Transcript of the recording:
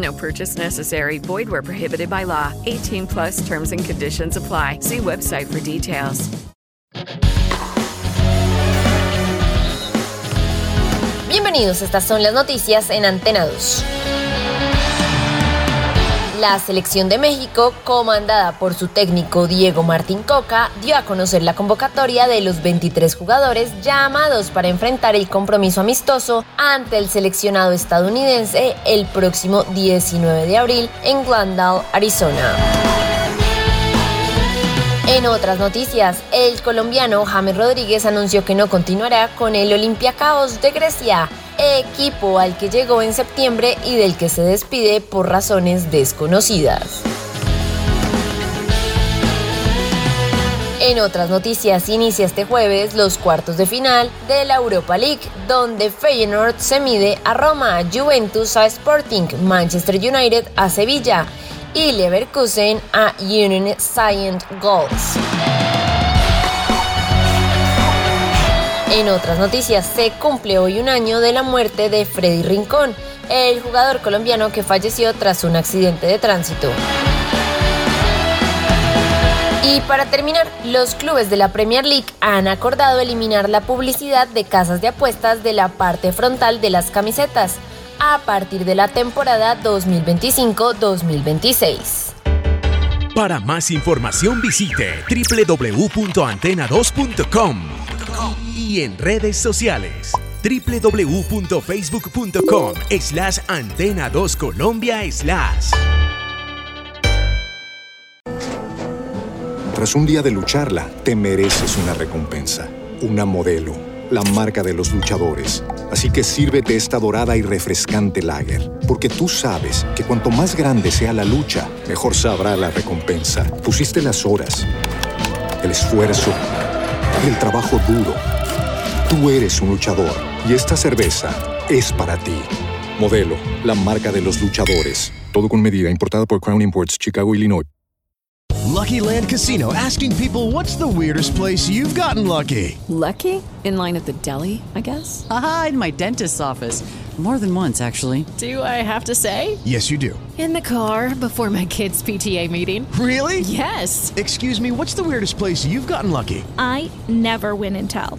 No purchase necessary. Void where prohibited by law. 18 plus terms and conditions apply. See website for details. Bienvenidos, estas son las noticias en Antena 2. La selección de México, comandada por su técnico Diego Martín Coca, dio a conocer la convocatoria de los 23 jugadores llamados para enfrentar el compromiso amistoso ante el seleccionado estadounidense el próximo 19 de abril en Glendale, Arizona. En otras noticias, el colombiano James Rodríguez anunció que no continuará con el Olympiacos de Grecia, equipo al que llegó en septiembre y del que se despide por razones desconocidas. En otras noticias, inicia este jueves los cuartos de final de la Europa League, donde Feyenoord se mide a Roma, Juventus a Sporting, Manchester United a Sevilla y Leverkusen a Union Saint Goals. En otras noticias, se cumple hoy un año de la muerte de Freddy Rincón, el jugador colombiano que falleció tras un accidente de tránsito. Y para terminar, los clubes de la Premier League han acordado eliminar la publicidad de casas de apuestas de la parte frontal de las camisetas a partir de la temporada 2025-2026. Para más información visite www.antena2.com y en redes sociales www.facebook.com slash antena 2 Colombia slash. Tras un día de lucharla, te mereces una recompensa, una modelo, la marca de los luchadores. Así que sírvete esta dorada y refrescante lager, porque tú sabes que cuanto más grande sea la lucha, mejor sabrá la recompensa. Pusiste las horas, el esfuerzo, el trabajo duro. Tú eres un luchador y esta cerveza es para ti. Modelo, la marca de los luchadores. Todo con medida, importada por Crown Imports, Chicago, Illinois. Lucky Land Casino asking people what's the weirdest place you've gotten lucky? Lucky? In line at the deli, I guess? Aha, in my dentist's office. More than once, actually. Do I have to say? Yes, you do. In the car before my kids' PTA meeting. Really? Yes. Excuse me, what's the weirdest place you've gotten lucky? I never win and tell.